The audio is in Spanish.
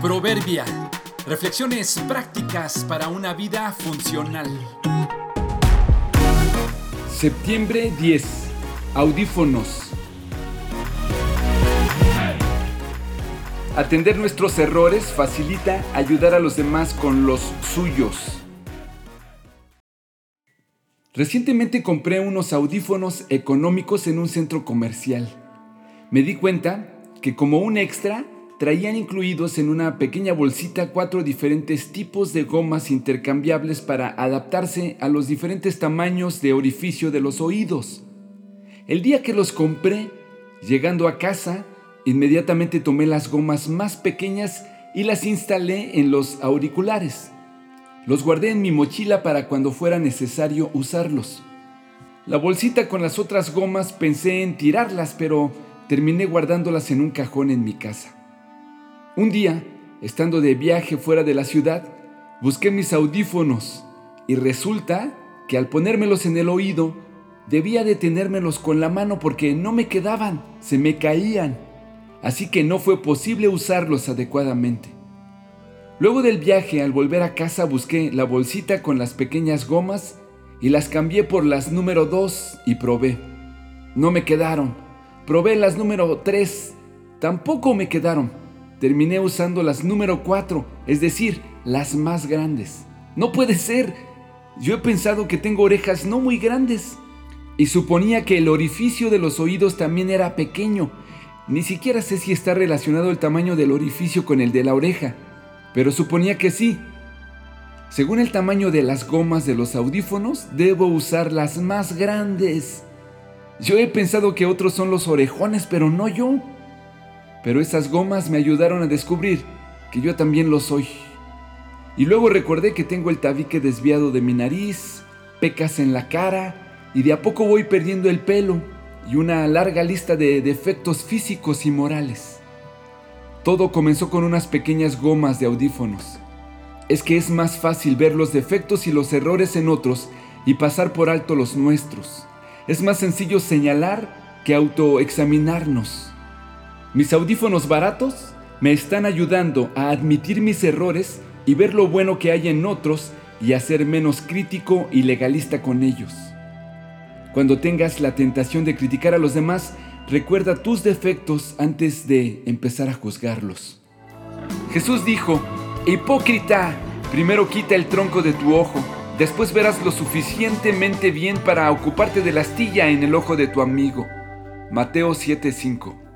Proverbia. Reflexiones prácticas para una vida funcional. Septiembre 10. Audífonos. Atender nuestros errores facilita ayudar a los demás con los suyos. Recientemente compré unos audífonos económicos en un centro comercial. Me di cuenta que como un extra traían incluidos en una pequeña bolsita cuatro diferentes tipos de gomas intercambiables para adaptarse a los diferentes tamaños de orificio de los oídos. El día que los compré, llegando a casa, inmediatamente tomé las gomas más pequeñas y las instalé en los auriculares. Los guardé en mi mochila para cuando fuera necesario usarlos. La bolsita con las otras gomas pensé en tirarlas, pero terminé guardándolas en un cajón en mi casa. Un día, estando de viaje fuera de la ciudad, busqué mis audífonos y resulta que al ponérmelos en el oído, debía detenérmelos con la mano porque no me quedaban, se me caían. Así que no fue posible usarlos adecuadamente. Luego del viaje, al volver a casa, busqué la bolsita con las pequeñas gomas y las cambié por las número 2 y probé. No me quedaron. Probé las número 3. Tampoco me quedaron terminé usando las número 4, es decir, las más grandes. No puede ser. Yo he pensado que tengo orejas no muy grandes. Y suponía que el orificio de los oídos también era pequeño. Ni siquiera sé si está relacionado el tamaño del orificio con el de la oreja, pero suponía que sí. Según el tamaño de las gomas de los audífonos, debo usar las más grandes. Yo he pensado que otros son los orejones, pero no yo pero esas gomas me ayudaron a descubrir que yo también lo soy. Y luego recordé que tengo el tabique desviado de mi nariz, pecas en la cara, y de a poco voy perdiendo el pelo y una larga lista de defectos físicos y morales. Todo comenzó con unas pequeñas gomas de audífonos. Es que es más fácil ver los defectos y los errores en otros y pasar por alto los nuestros. Es más sencillo señalar que autoexaminarnos. Mis audífonos baratos me están ayudando a admitir mis errores y ver lo bueno que hay en otros y a ser menos crítico y legalista con ellos. Cuando tengas la tentación de criticar a los demás, recuerda tus defectos antes de empezar a juzgarlos. Jesús dijo, Hipócrita, primero quita el tronco de tu ojo, después verás lo suficientemente bien para ocuparte de la astilla en el ojo de tu amigo. Mateo 7:5